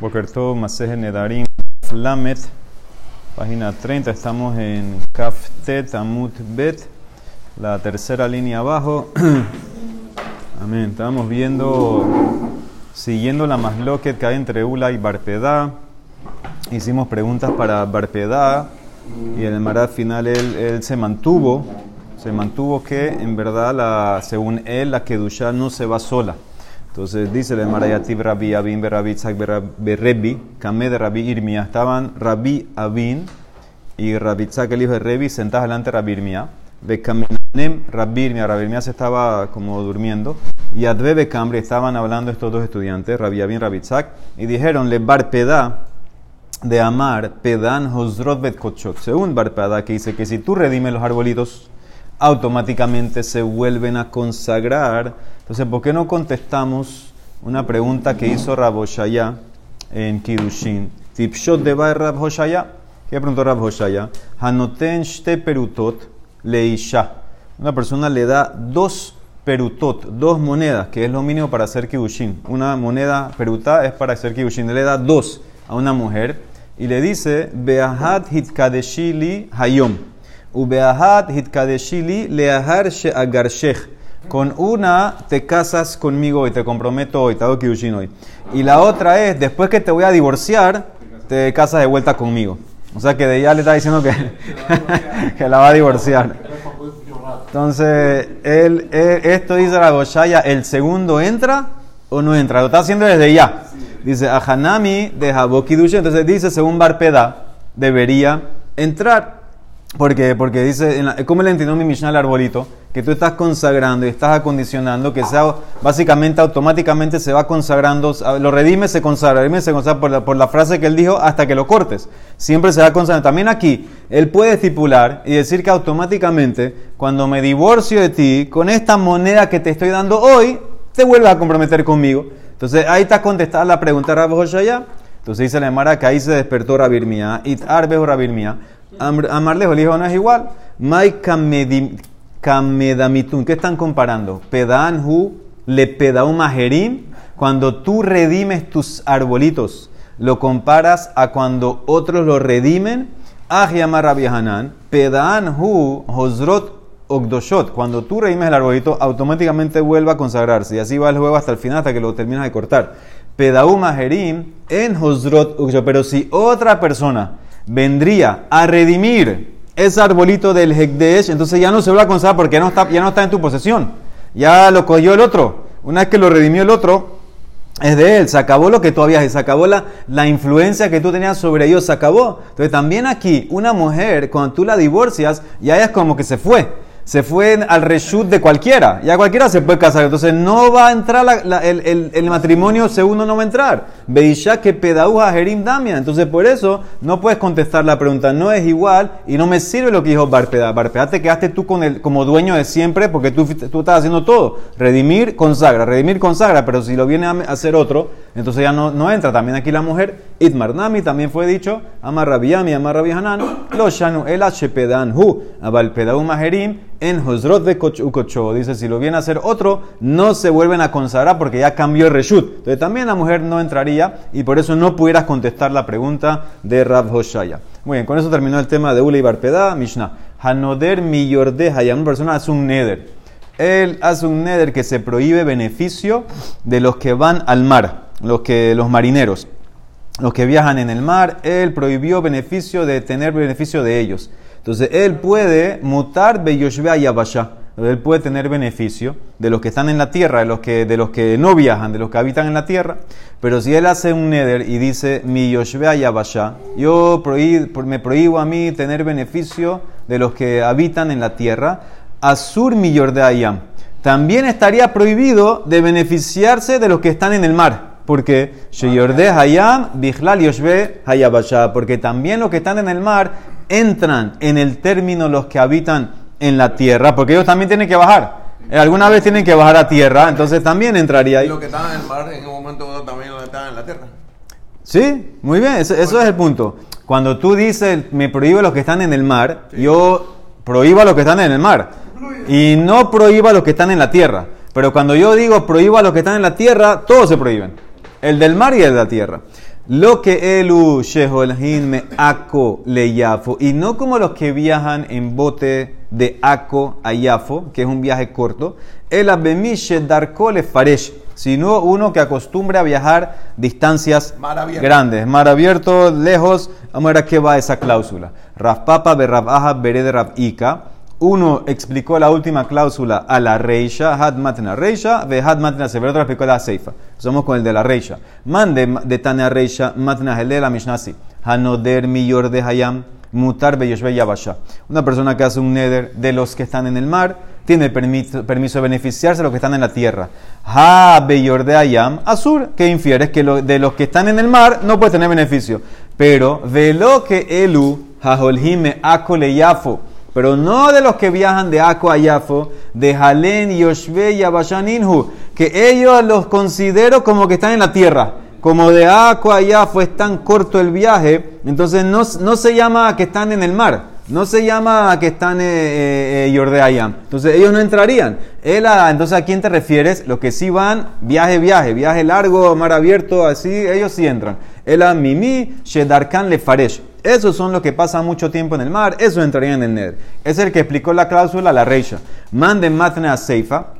Bokerto Maseje Nedarim Lamet, página 30. Estamos en Kaftet Amut Bet, la tercera línea abajo. Amén. Estamos viendo, siguiendo la masloquet que hay entre Ula y Barpedá. Hicimos preguntas para Barpedá y en el marad final él, él se mantuvo. Se mantuvo que en verdad, la, según él, la Kedusha no se va sola. Entonces dice el Marayatib Rabbi Abin Rabbi Tzak Berrebi, Kameh de Rabbi Irmia. Estaban Rabbi Abin y Rabbi Tzak, el hijo de Rebi, sentados delante de Rabbi Irmia. Bekaminanem Rabbi Irmia. Rabbi Irmia se estaba como durmiendo. Y Adve Bekamri estaban hablando estos dos estudiantes, Rabbi Abin, Rabbi Tzak, y dijeron, le Barpedá de Amar, Pedan Hosrot Bet Kochot. Según Barpedá, que dice que si tú redimes los arbolitos, automáticamente se vuelven a consagrar. Entonces, ¿por qué no contestamos una pregunta que hizo Rab Hoshaya en Kiddushin? Tipshot de Rab Hoshaya. ¿Qué preguntó Rab Hoshaya? Hanoten shte perutot leisha. Una persona le da dos perutot, dos monedas, que es lo mínimo para hacer Kiddushin. Una moneda perutá es para hacer Kiddushin. Le da dos a una mujer y le dice, Beahat hitkadeshili hayom. Ubeahat hitkadeshili leahar sheagarshech. Con una te casas conmigo hoy, te comprometo hoy, te hago kiddushin hoy. Y la otra es, después que te voy a divorciar, te casas de vuelta conmigo. O sea que de ella le está diciendo que, que la va a divorciar. Entonces, él, esto dice la Goshaya, ¿el segundo entra o no entra? Lo está haciendo desde ya. Dice, a Hanami de. Entonces dice, según Barpeda, debería entrar. Porque, porque dice, ¿cómo le entendió mi Mishnah al arbolito? Que tú estás consagrando y estás acondicionando, que sea básicamente automáticamente se va consagrando, lo redime, se consagra, redime, se consagra por la, frase que él dijo hasta que lo cortes. Siempre se va consagrando. También aquí, él puede estipular y decir que automáticamente, cuando me divorcio de ti, con esta moneda que te estoy dando hoy, te vuelves a comprometer conmigo. Entonces ahí está contestada la pregunta de Rabbi. Entonces dice la Emara que ahí se despertó Rabirmía. It arbejo Rabirmía. Amarlejo le dijo, no es igual. Mai kamedamitun. ¿Qué están comparando? Pedanhu le pedaum majerim. Cuando tú redimes tus arbolitos, lo comparas a cuando otros lo redimen. Ah, llama Rabbi Hanan. Pedanhu hosrot Ogdoshot, cuando tú redimes el arbolito, automáticamente vuelve a consagrarse. Y así va el juego hasta el final, hasta que lo terminas de cortar. Pedaú Majerim en Hosrot Ogdoshot. Pero si otra persona vendría a redimir ese arbolito del Hekdesh, entonces ya no se vuelve a consagrar porque ya no, está, ya no está en tu posesión. Ya lo cogió el otro. Una vez que lo redimió el otro, es de él, se acabó lo que tú habías, se acabó la, la influencia que tú tenías sobre ellos, se acabó. Entonces también aquí, una mujer, cuando tú la divorcias, ya es como que se fue. Se fue al reshut de cualquiera. Ya cualquiera se puede casar. Entonces no va a entrar la- la- el, el- el matrimonio segundo, no va a entrar. Beisha que pedauja jerim damia. Entonces por eso no puedes contestar la pregunta. No es igual y no me sirve lo que dijo Barpeda. Barpeda te quedaste tú con el, como dueño de siempre porque tú, tú estás haciendo todo. Redimir, consagra. Redimir, consagra. Pero si lo viene a hacer otro, entonces ya no, no entra. También aquí la mujer, Itmar Nami, también fue dicho, Amar Rabiyami, Amar Rabbi Hanan, Lo Shanu El Hu, Abal Pedau Majerim, en Hosrot de Ukocho. Dice, si lo viene a hacer otro, no se vuelven a consagrar porque ya cambió el reshut. Entonces también la mujer no entraría y por eso no pudieras contestar la pregunta de Rab Hoshaya. Muy bien, con eso terminó el tema de Ula y Barpeda, Mishnah. Hanoder mi yordehaya, una persona hace un neder. Él hace un neder que se prohíbe beneficio de los que van al mar, los, que, los marineros, los que viajan en el mar. Él prohibió beneficio de tener beneficio de ellos. Entonces él puede mutar beyoshvea yabasha. Él puede tener beneficio de los que están en la tierra, de los que, de los que no viajan, de los que habitan en la tierra. Pero si él hace un neder y dice, mi yoshvea yabasha, yo prohí- me prohíbo a mí tener beneficio de los que habitan en la tierra, Asur mi Yordayam. También estaría prohibido de beneficiarse de los que están en el mar. Porque Hayam, Bichlal Yoshbe Hayabasha. Porque también los que están en el mar entran en el término los que habitan en la tierra. Porque ellos también tienen que bajar. Eh, Alguna vez tienen que bajar a tierra, entonces también entraría ahí. los que estaban en el mar en un momento también estaban en la tierra. Sí, muy bien, eso, eso es el punto. Cuando tú dices, me prohíbo a los que están en el mar, yo prohíbo a los que están en el mar. Y no prohíbo a los que están en la tierra. Pero cuando yo digo prohíbo a los que están en la tierra, todos se prohíben. El del mar y el de la tierra. Lo que elu sheholhin me ako le yafo. Y no como los que viajan en bote de ako a yafo, que es un viaje corto. El abemishe darko le faresh. Sino uno que acostumbra a viajar distancias Mar grandes. Mar abierto, lejos. Vamos a ver a qué va esa cláusula. Rafpapa berrabaja bered rabika. Uno explicó la última cláusula a la reisha, had matna reisha, ve had matna sefer, otro explicó la seifa. Somos con el de la reisha. Mande de tania reisha, matna hele la mishnasi. Hanoder miyor de hayam, mutar be yoshbe yabasha. Una persona que hace un neder de los que están en el mar, tiene permiso, permiso de beneficiarse de los que están en la tierra. Ha beyor de hayam, azur, que infieres que de los que están en el mar no puede tener beneficio. Pero velo que elu, hajolhime akole yafo. Pero no de los que viajan de Aco a Yafo, de Jalén, Yoshbe y Abashan Inhu, que ellos los considero como que están en la tierra. Como de Aco a Yafo es tan corto el viaje, entonces no, no se llama que están en el mar. No se llama que están eh, eh, eh. Entonces ellos no entrarían. Él a- entonces, ¿a quién te refieres? Los que sí van, viaje, viaje, viaje largo, mar abierto, así, ellos sí entran. El a Mimi, Shedarkan le Faresh. Esos son los que pasan mucho tiempo en el mar, esos entrarían en el Neder. Es el que explicó la cláusula la Reisha. Manden Matna a Seifa.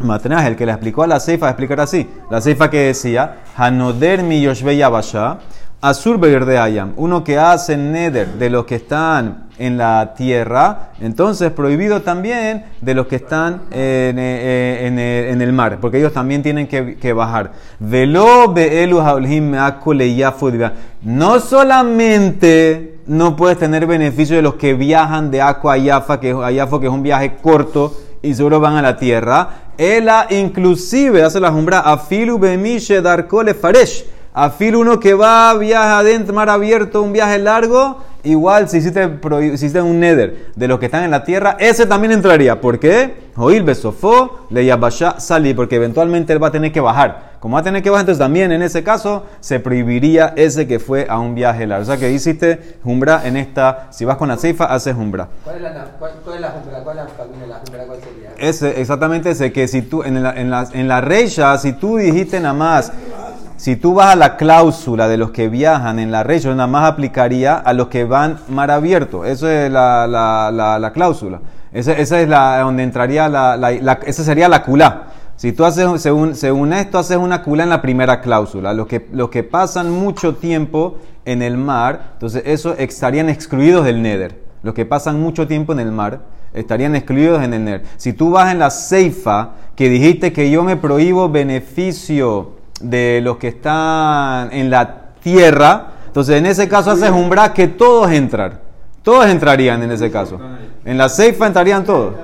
Matna es el que le explicó a la Seifa, a explicar así. La Seifa que decía, Hanoder mi Yoshbe Yabasha, Azur de Ayam, uno que hace neder de los que están en la tierra, entonces prohibido también de los que están en, eh, en, eh, en el mar, porque ellos también tienen que, que bajar. Velo. No solamente no puedes tener beneficio de los que viajan de Aco a Yafa, que, a que es un viaje corto y seguro van a la tierra. Ela inclusive hace la jumbra afilu bemishe darkole faresh. Afil uno que va, viaja adentro, mar abierto, un viaje largo, igual si hiciste, si hiciste un neder de los que están en la tierra, ese también entraría. ¿Por qué? Joil besofó, le yabasha salí, porque eventualmente él va a tener que bajar. Como va a tener que bajar, entonces también en ese caso se prohibiría ese que fue a un viaje largo. O sea que hiciste jumbra en esta, si vas con la ceifa, haces jumbra. ¿Cuál es la, cuál, cuál es la jumbra? ¿Cuál es la jumbra? ¿Cuál sería? Ese, exactamente ese, que si tú, en la, en la, en la reisha, si tú dijiste nada más, si tú vas a la cláusula de los que viajan en la reisha, nada más aplicaría a los que van mar abierto. Eso es la, la, la, la cláusula. Esa, esa es la donde entraría la, esa sería la culá. Si tú haces, según, esto, haces una culá en la primera cláusula. Los que, los que pasan mucho tiempo en el mar, entonces eso estarían excluidos del neder. Los que pasan mucho tiempo en el mar estarían excluidos en el NER. Si tú vas en la Ceifa, que dijiste que yo me prohíbo beneficio de los que están en la tierra, entonces en ese caso haces umbra que todos entrar. Todos entrarían en ese caso. En la Ceifa entrarían todos.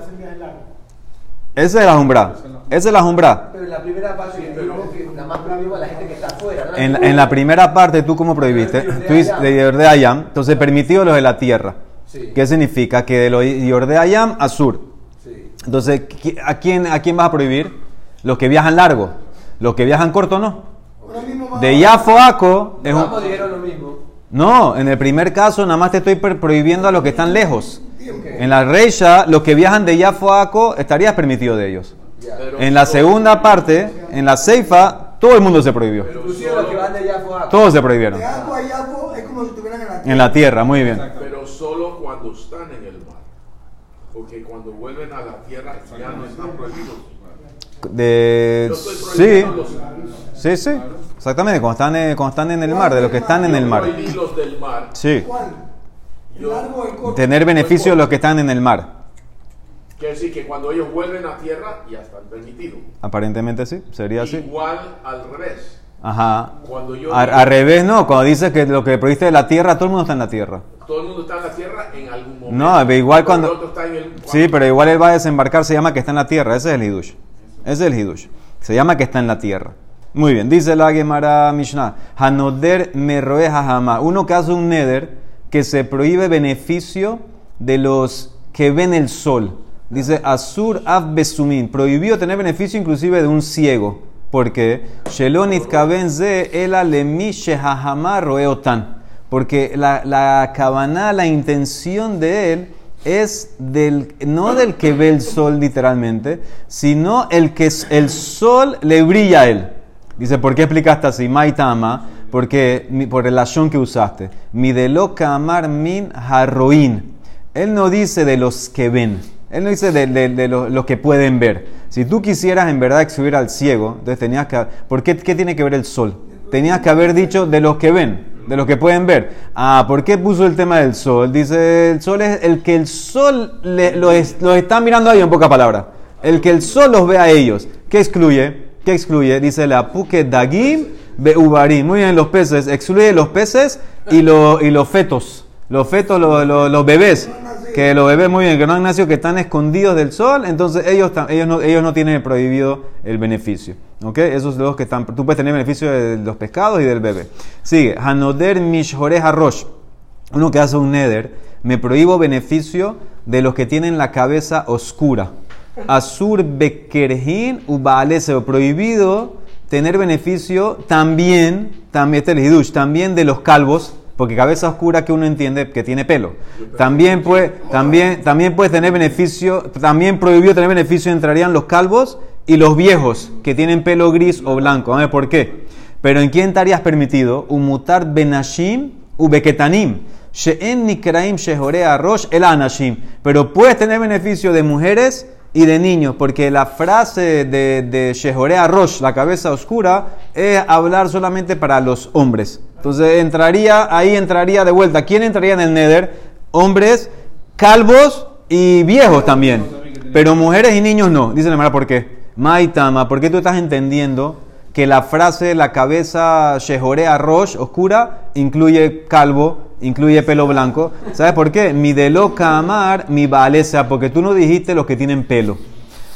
Esa es la umbra. Esa es la umbra. Pero en la primera parte que nada más prohibimos a la gente que está afuera. ¿no? En, la- en la primera parte, ¿tú cómo prohibiste? Tú dices de Ayam, entonces permitido los de la tierra. Sí. ¿Qué significa? Que de los Yordé Ayam a sur. Sí. Entonces, ¿qui- ¿a quién, ¿a quién vas a prohibir? Los que viajan largo. Los que viajan corto, no. De Yafo a Aco es un-. No, en el primer caso nada más te estoy prohibiendo a los que están lejos. En la Reisha, los que viajan de Yafo a Aco, estarías permitido de ellos. En la segunda parte, en la Seifa, todo el mundo se prohibió. Todos se prohibieron. De agua y agua es como si estuvieran en la tierra. En la tierra, muy bien. Pero solo cuando están en el mar. Porque cuando vuelven a la tierra ya no están prohibidos. De... Sí, sí, sí. Exactamente, cuando están, eh, cuando están en el mar, de los que están en el mar. Sí. Tener beneficio de los que están en el mar. Quiere decir que cuando ellos vuelven a tierra ya están permitidos. Aparentemente sí, sería así. Igual al revés. Ajá. Cuando yo Al, al revés, no. Cuando dices que lo que prohibiste de la tierra, todo el mundo está en la tierra. todo el mundo está en la tierra en algún momento. No, pero igual cuando- el otro está en el- Sí, pero igual él va a desembarcar, se llama que está en la tierra. Ese es el hidush. Es el hidush. Se llama que está en la tierra. Muy bien, dice la Gemara Mishnah. Hanoder meroe hajama. Uno que hace un neder que se prohíbe beneficio de los que ven el sol. Dice Asur av besumin. Prohibió tener beneficio inclusive de un ciego. Porque Shelonit kabenze ela lemi shehahama roeotan. Porque la, la cabana, la intención de él es del, no del que ve el sol literalmente, sino el que el sol le brilla a él. Dice, ¿por qué explicaste así? Maitama, porque por el lashon que usaste. Mi de lo amar min harroín. Él no dice de los que ven. Él no dice de, de- los, que pueden ver. Si tú quisieras en verdad excluir al ciego, entonces tenías que... ¿Por qué, qué tiene que ver el sol? Tenías que haber dicho de los que ven, de los que pueden ver. Ah, ¿por qué puso el tema del sol? Dice, el sol es el que el sol le- lo, es- lo está mirando ahí en pocas palabras. El que el sol los ve a ellos. ¿Qué excluye? ¿Qué excluye? Dice la puke dagim beubarim. Muy bien, los peces. Excluye los peces y, lo- y los fetos. Los fetos, lo- lo- los bebés. Que los bebés, muy bien, que no han nacido, que están escondidos del sol. Entonces ellos, ellos, no, ellos no tienen prohibido el beneficio. ¿Ok? Esos los que están. Tú puedes tener beneficio de los pescados y del bebé. Sigue. Hanoder mishore harosh uno que hace un neder, me prohíbo beneficio de los que tienen la cabeza oscura. Asur bekerhin ubaleseo, prohibido tener beneficio también, también este también de los calvos, porque cabeza oscura que uno entiende que tiene pelo. También puede, también, también puede tener beneficio, también prohibido tener beneficio entrarían los calvos y los viejos que tienen pelo gris o blanco. A ver por qué. Pero ¿en quién estarías permitido? Umutar benashim ubeketanim. She'en nikraim shehorea rosh el anashim. Pero puedes tener beneficio de mujeres y de niños, porque la frase de, de shehorea rosh, la cabeza oscura, es hablar solamente para los hombres. Entonces entraría, ahí entraría de vuelta. ¿Quién entraría en el neder? Hombres, calvos y viejos también. Pero mujeres y niños no. Dice la ¿por qué? Maitama, ¿por qué tú estás entendiendo que la frase la cabeza shehorea rosh, oscura, incluye calvo, incluye pelo blanco? ¿Sabes por qué? Mi de loca amar, mi valesa, porque tú no dijiste los que tienen pelo.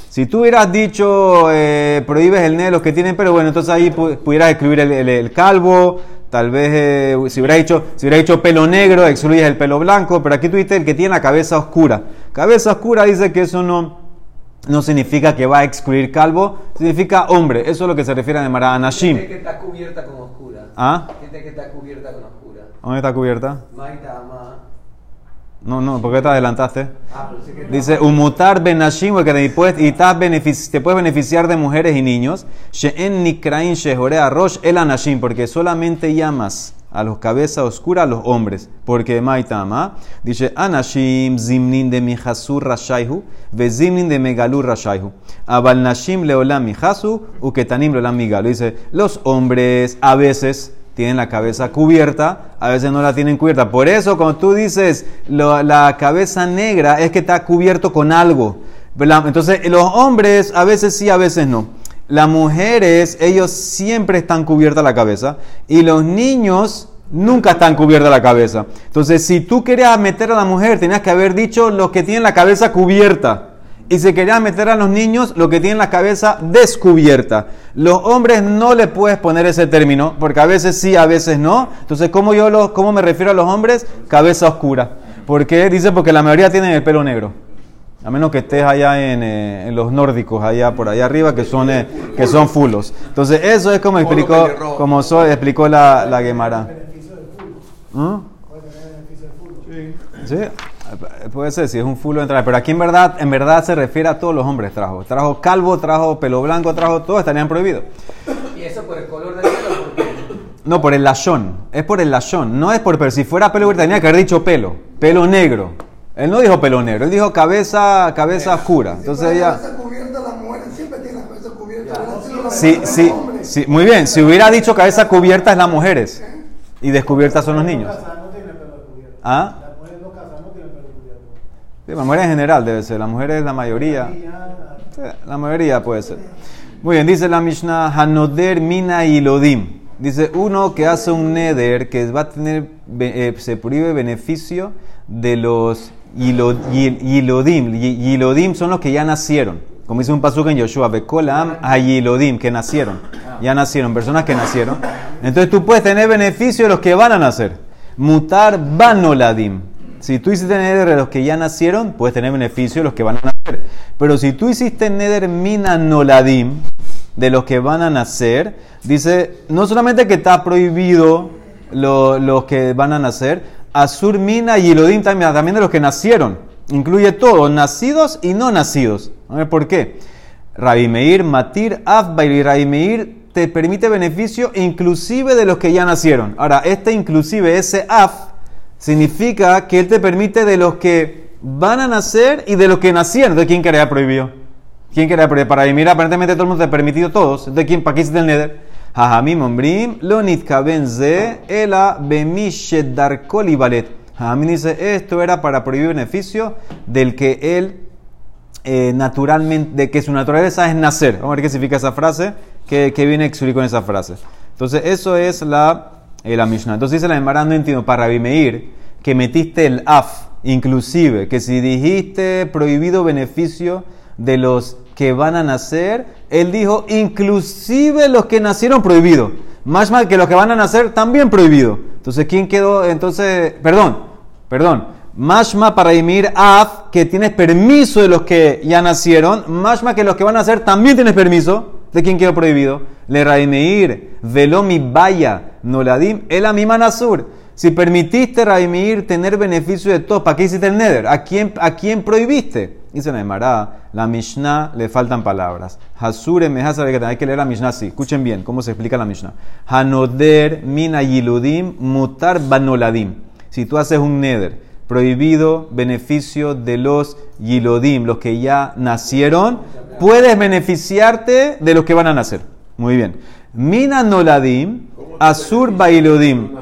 Si tú hubieras dicho, eh, prohíbes el nene los que tienen pelo, bueno, entonces ahí pu- pudieras escribir el, el- calvo, tal vez eh, si hubieras dicho, si hubieras dicho pelo negro, excluyes el pelo blanco, pero aquí tú dices el que tiene la cabeza oscura. Cabeza oscura dice que eso no, no significa que va a excluir calvo, significa hombre. Eso es lo que se refiere a Mara Anashim. Gente que está cubierta con oscura. ¿Ah? Gente que está cubierta con oscura. ¿Dónde está cubierta? Maita, ama. No, no, ¿por qué te adelantaste? Ah, pero sí que Dice, umutar benashim, porque te puedes, y te puedes beneficiar de mujeres y niños. She'en nikrain shehorea rosh el anashim, porque solamente llamas a los cabezas oscuras a los hombres. Porque maitama, dice, anashim zimnin de mijasur rashaihu, ve zimnin de megalur rashaihu. Abal nashim leolam mijasu, uketanim leolam migalu. Dice, los hombres a veces tienen la cabeza cubierta, a veces no la tienen cubierta. Por eso, cuando tú dices lo- la cabeza negra, es que está cubierto con algo. ¿verdad? Entonces, los hombres a veces sí, a veces no. Las mujeres, ellos siempre están cubiertas la cabeza. Y los niños nunca están cubierta la cabeza. Entonces, si tú querías meter a la mujer, tenías que haber dicho los que tienen la cabeza cubierta. Y si querías meter a los niños, lo que tienen la cabeza descubierta. Los hombres no le puedes poner ese término, porque a veces sí, a veces no. Entonces, ¿cómo, yo los, cómo me refiero a los hombres? Cabeza oscura. ¿Por qué? Dice porque la mayoría tienen el pelo negro. A menos que estés allá en, eh, en los nórdicos, allá por allá arriba, que son, eh, que son fulos. Entonces, eso es como explicó, como so- explicó la, la Gemara. beneficio del fútbol. ¿Mm? Puede tener beneficio del fútbol. Sí, eh, puede ser, si es un fulo entrar, pero aquí en verdad, en verdad se refiere a todos los hombres trajo. Trajo calvo, trajo pelo blanco, trajo todos estarían prohibidos. Y eso por el color del pelo, No, por el lachón, es por el lachón, no es por, pero si fuera pelo tenía que haber dicho pelo, pelo negro. Él no dijo pelo negro, él dijo cabeza, cabeza oscura. Entonces la ella, cabeza cubierta, las mujeres siempre tienen la cabeza cubierta. ¿verdad? Si no la sí, sí, sí, muy bien, si hubiera dicho cabeza cubierta es las mujeres y descubiertas son los niños. ¿Ah? Las mujeres no casadas no tienen pelo cubierto. Sí, las mujeres en general debe ser, las mujeres la mayoría. Y ya, Sí, La mayoría puede ser. Muy bien, dice la Mishnah, Hanoder Mina y Lodim. Dice, uno que hace un neder que va a tener, eh, se prohíbe beneficio de los yilodim. Yi- Yilodim son los que ya nacieron. Como dice un pasuk en Yoshua, Bekolam a yilodim, que nacieron. Ya nacieron, personas que nacieron. Entonces tú puedes tener beneficio de los que van a nacer. Mutar banoladim. Si tú hiciste neder de los que ya nacieron, puedes tener beneficio de los que van a nacer. Pero si tú hiciste neder mina noladim, de los que van a nacer, dice, no solamente que está prohibido lo- los que van a nacer, Asur mina y Ilodim también, de los que nacieron. Incluye todo, nacidos y no nacidos. A ver por qué. Rabbi Meir, Matir, Afbair y Rabbi Meir te permite beneficio inclusive de los que ya nacieron. Ahora, este inclusive, ese af, significa que él te permite de los que van a nacer y de los que nacieron. ¿De quién quería prohibido? ¿Quién quería prohibido? Para mira, aparentemente todo el mundo te ha permitido todos. ¿De quién? ¿Para qué hiciste el neder? Jajamim ombrim, lo nitkaben ze, ela bemishet darkol y balet. Jajamim dice, esto era para prohibir beneficio del que él eh, naturalmente, de que su naturaleza es nacer. Vamos a ver qué significa esa frase, que, que viene a explicar con esa frase. Entonces, eso es la, eh, la Mishnah. Entonces dice la Emara, no entiendo, para Rabimeir, que metiste el af, inclusive, que si dijiste prohibido beneficio de los que van a nacer, él dijo, inclusive los que nacieron prohibido. Más mal que los que van a nacer también prohibido. Entonces, ¿quién quedó? Entonces, perdón, perdón. Mashma para dimir af, que tienes permiso de los que ya nacieron. Mashma que los que van a nacer también tienes permiso. ¿De quién quedó prohibido? Le raimeir, velomi vaya, noladim, el amima nasur. Si permitiste, Raimir, tener beneficio de todos, ¿para qué hiciste el neder? ¿A quién, a quién prohibiste? Dice la Emara, la Mishnah le faltan palabras. Hasure me que hay que leer la Mishnah así. Escuchen bien cómo se explica la Mishnah. Hanoder mina yiludim mutar banoladim. Si tú haces un neder, prohibido beneficio de los yilodim, los que ya nacieron, puedes beneficiarte de los que van a nacer. Muy bien. Mina noladim, asur bailodim.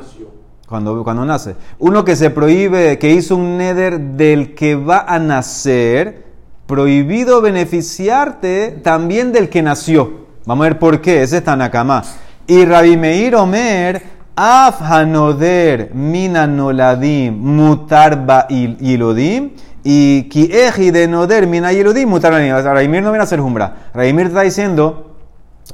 Cuando, cuando nace. Uno que se prohíbe, que hizo un neder del que va a nacer, prohibido beneficiarte también del que nació. Vamos a ver por qué. Ese es Tanakama. Y Rabbi Meir Omer, Af hanoder mina noladim mutarba ilodim. Y ki de noder mina ilodim mutarba Raimir no viene a hacer jumbra. Raimir está diciendo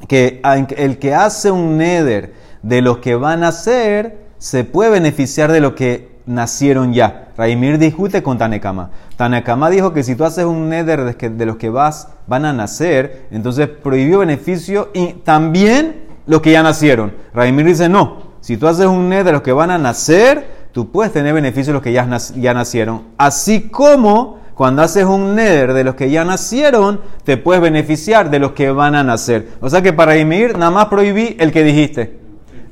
que el que hace un neder de los que van a ser se puede beneficiar de lo que nacieron ya. Raimir discute con Tanekama. Tanekama dijo que si tú haces un neder de, los que vas, van a nacer, entonces prohibió beneficio y también los que ya nacieron. Raimir dice no. Si tú haces un neder de los que van a nacer, tú puedes tener beneficio de los que ya, nacieron. Así como cuando haces un neder de los que ya nacieron, te puedes beneficiar de los que van a nacer. O sea que para Raimir nada más prohibí el que dijiste.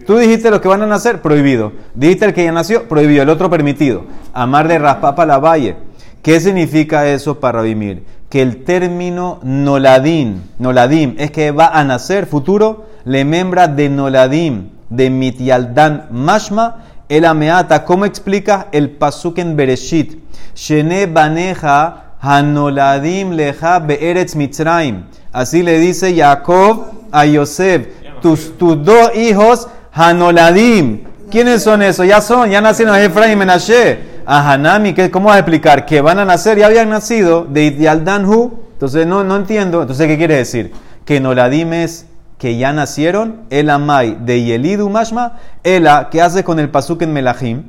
Tú dijiste los que van a nacer, prohibido. Dijiste el que ya nació, prohibido. El otro permitido. Amar de raspapa la valle. ¿Qué significa eso para vivir? Que el término noladim, noladim, es que va a nacer futuro, le membra de noladim, de mitialdan mashma, el ameata. ¿Cómo explica el pasuk en Bereshit? Shene baneja hanoladim leja be'eretz mitzrayim. Así le dice Jacob a Yosef, tus, tus dos hijos Hanoladim. ¿Quiénes son esos? Ya son, ya nacieron Efraín y Menashe. A Hanami, ¿cómo vas a explicar? Que van a nacer, ya habían nacido de. Entonces no, no entiendo. Entonces, ¿qué quiere decir? Que Noladim es que ya nacieron. El Amai de Yelidu Mashma. Ela, ¿qué hace con el pasuk en Melahim?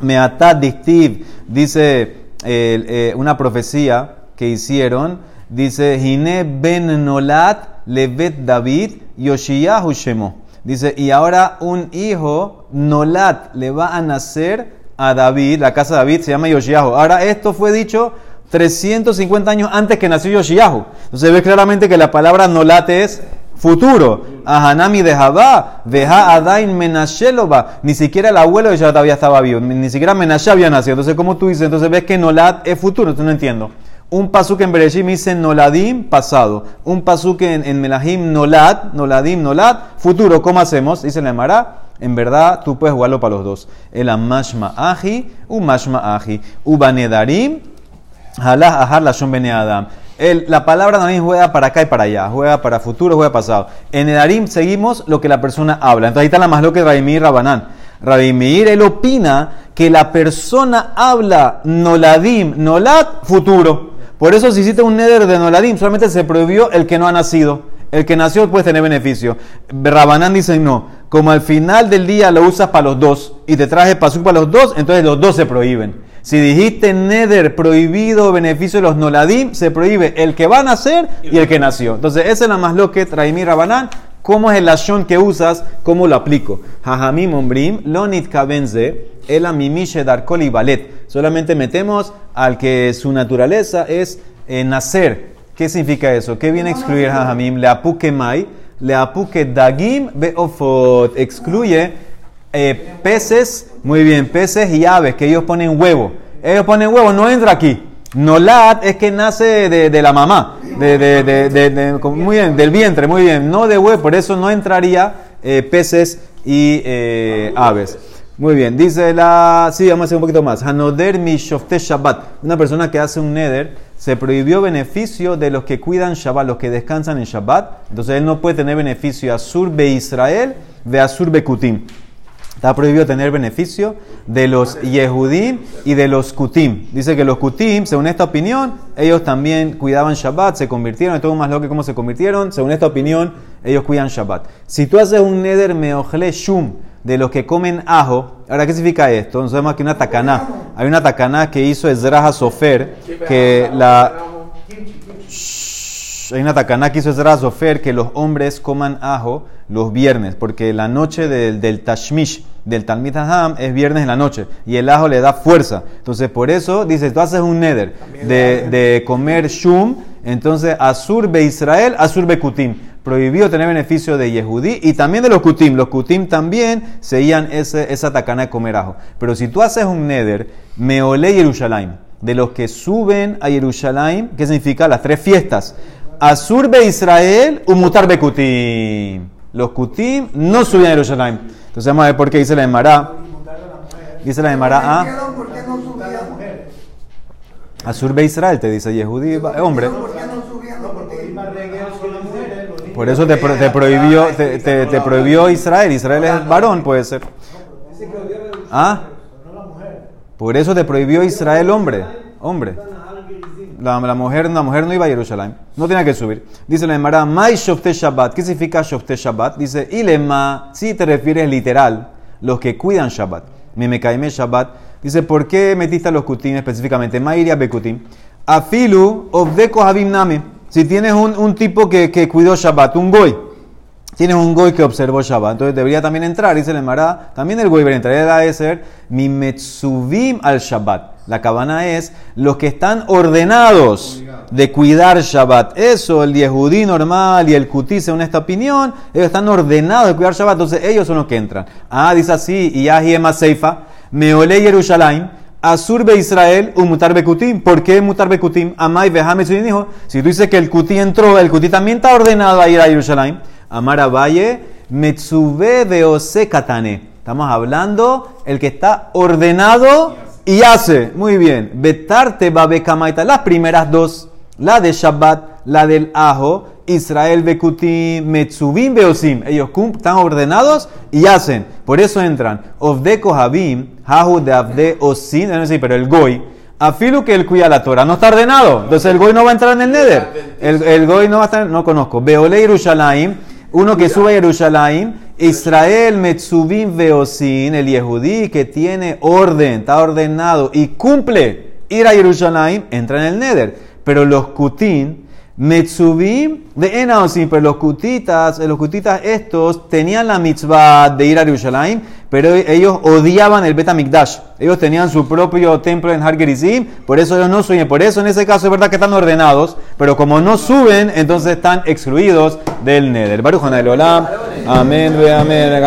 Meatad Dictiv, dice eh, una profecía que hicieron. Dice, Hine ben Nolat levet David Yoshiyahu Shemo. Dice, y ahora un hijo, Nolat, le va a nacer a David, la casa de David se llama Yoshiahu. Ahora esto fue dicho 350 años antes que nació Yoshiahu. Entonces ve claramente que la palabra Nolat es futuro. A Hanami de Jabá, Veja Adain Menashelova. Ni siquiera el abuelo de ella todavía estaba vivo, ni siquiera Menashe había nacido. Entonces, ¿cómo tú dices? Entonces ves que Nolat es futuro. Entonces no entiendo. Un pasuk en Bereshim dice Noladim, pasado. Un pasuk en, en Melahim, Nolad, Noladim, Nolad, futuro. ¿Cómo hacemos? Dice la Emara. En verdad, tú puedes jugarlo para los dos. El amashma aji, un mashma aji. Ubanedarim, halah ahar lashon bene adam. El, la palabra también juega para acá y para allá, juega para futuro, juega pasado. En Edarim seguimos lo que la persona habla. Entonces ahí está la más lo que Raimir Rabanán. Rabimir, él opina que la persona habla noladim, nolad, futuro. Por eso si hiciste un neder de Noladim, solamente se prohibió el que no ha nacido. El que nació puede tener beneficio. Rabanán dice no. Como al final del día lo usas para los dos y te traje pasuk para los dos, entonces los dos se prohíben. Si dijiste neder prohibido beneficio de los noladim, se prohíbe el que va a nacer y el que nació. Entonces, esa es la más lo que trae mi Rabanán. ¿Cómo es el lashon que usas? ¿Cómo lo aplico? Jajamim ombrim, lonit kabenze, el amimishe darkol y balet. Solamente metemos al que su naturaleza es eh, nacer. ¿Qué significa eso? ¿Qué viene a excluir Jajamim? Le mai le apuque dagim beofot. Excluye eh, peces, muy bien, peces y aves que ellos ponen huevo. Ellos ponen huevo, no entra aquí. Nolat es que nace de, la mamá, de, de- muy bien, del vientre, muy bien, no de huevo, por eso no entraría eh, peces y eh, aves. Muy bien, dice la. Sí, vamos a hacer un poquito más. Hanoder mi shofte Shabbat. Una persona que hace un neder se prohibió beneficio de los que cuidan Shabbat, los que descansan en Shabbat. Entonces él no puede tener beneficio a Sur be Israel, de Asur be Kutim. Está prohibido tener beneficio de los Yehudim y de los Kutim. Dice que los Kutim, según esta opinión, ellos también cuidaban Shabbat, se convirtieron, esto es más loco que cómo se convirtieron, según esta opinión, ellos cuidan Shabbat. Si tú haces un neder meojle shum de los que comen ajo, ahora, ¿qué significa esto? Nosotros vemos aquí una tacaná. Hay una tacaná que hizo Ezra Sofer, que la, Tacaná que hizo Ezra Sofer que los hombres coman ajo los viernes, porque la noche del, del Tashmish, del Talmid Haham, es viernes en la noche, y el ajo le da fuerza. Entonces, por eso, dice, tú haces un neder de, de comer shum, entonces, Asur be Israel, Asur be Kutim. Prohibió tener beneficio de Yehudí y también de los Kutim. Los Kutim también seguían ese, esa tacaná de comer ajo. Pero si tú haces un neder, Meole Yerushalayim, de los que suben a Jerusalén, ¿qué significa? Las tres fiestas. Asur be Israel, Umutar be Kutim. Los Kutim no subían a Jerusalén. Entonces vamos a ver por qué dice la Emara. Dice la Emara, ah, ¿Por qué no subían? Asur be Israel, te dice Yehudí, hombre. ¿Por eso te, te prohibió, te- te prohibió Israel. Israel es varón, puede ser. ¿Ah? Por eso te prohibió Israel hombre. Hombre. La, la mujer, la mujer no iba a Jerusalén. No tenía que subir. Dice la Emara, Mai Shofte Shabbat. ¿Qué significa Shofte Shabbat? Dice, Ilema, si te refieres literal, los que cuidan Shabbat. Me me caime Shabbat. Dice, ¿por qué metiste a los kutim específicamente? Mairia Bekutim. Afilu Ovdeko Habim Name. Si tienes un, un tipo que, que cuidó Shabbat, un goy. Tienes un goy que observó Shabbat, entonces debería también entrar, dice el Emara, también el goy debería entrar, Él ha de ser mi metzuvim al Shabbat. La cabana es los que están ordenados de cuidar Shabbat. Eso, el Yehudí normal y el Kutí, según esta opinión, ellos están ordenados de cuidar Shabbat, entonces ellos son los que entran. Ah, dice así, y Yahi Seifa, Meole Yerushalayim, Asur be Israel, umutar be Kutim. ¿Por qué mutar be Kutim? Amai vejame su dijo. Si tú dices que el Kutí entró, el Kutí también está ordenado a ir a Jerusalén. Amar Valle, Metsube Beose Katane. Estamos hablando el que está ordenado y hace. Muy bien. Betarte Babe Kamaita. Las primeras dos, la de Shabbat, la del Ajo, Israel Bekutim, Metsubim Beosim. Ellos están ordenados y hacen. Por eso entran. Ovde Kohabim, Hahu de Avde Osin. Es decir, pero el Goy. Afilu que él cuida la Torah, no está ordenado. Entonces el Goy no va a entrar en el Neder. El, el Goy no va a estar, no conozco. Beole Yerushalayim, uno que sube a Yerushalayim. Israel Metsubim Veosin, el Yehudí que tiene orden, está ordenado y cumple ir a Jerusalén, entra en el Neder. Pero los Kutim, Metsubim de Enaosim, pero los Kutitas, los Kutitas estos tenían la mitzvah de ir a Jerusalén, pero ellos odiaban el Bet Mikdash. Ellos tenían su propio templo en Har Gerizim, por eso ellos no suben. Por eso en ese caso es verdad que están ordenados, pero como no suben, entonces están excluidos del Neder. Baruch Olam. Amén, amén.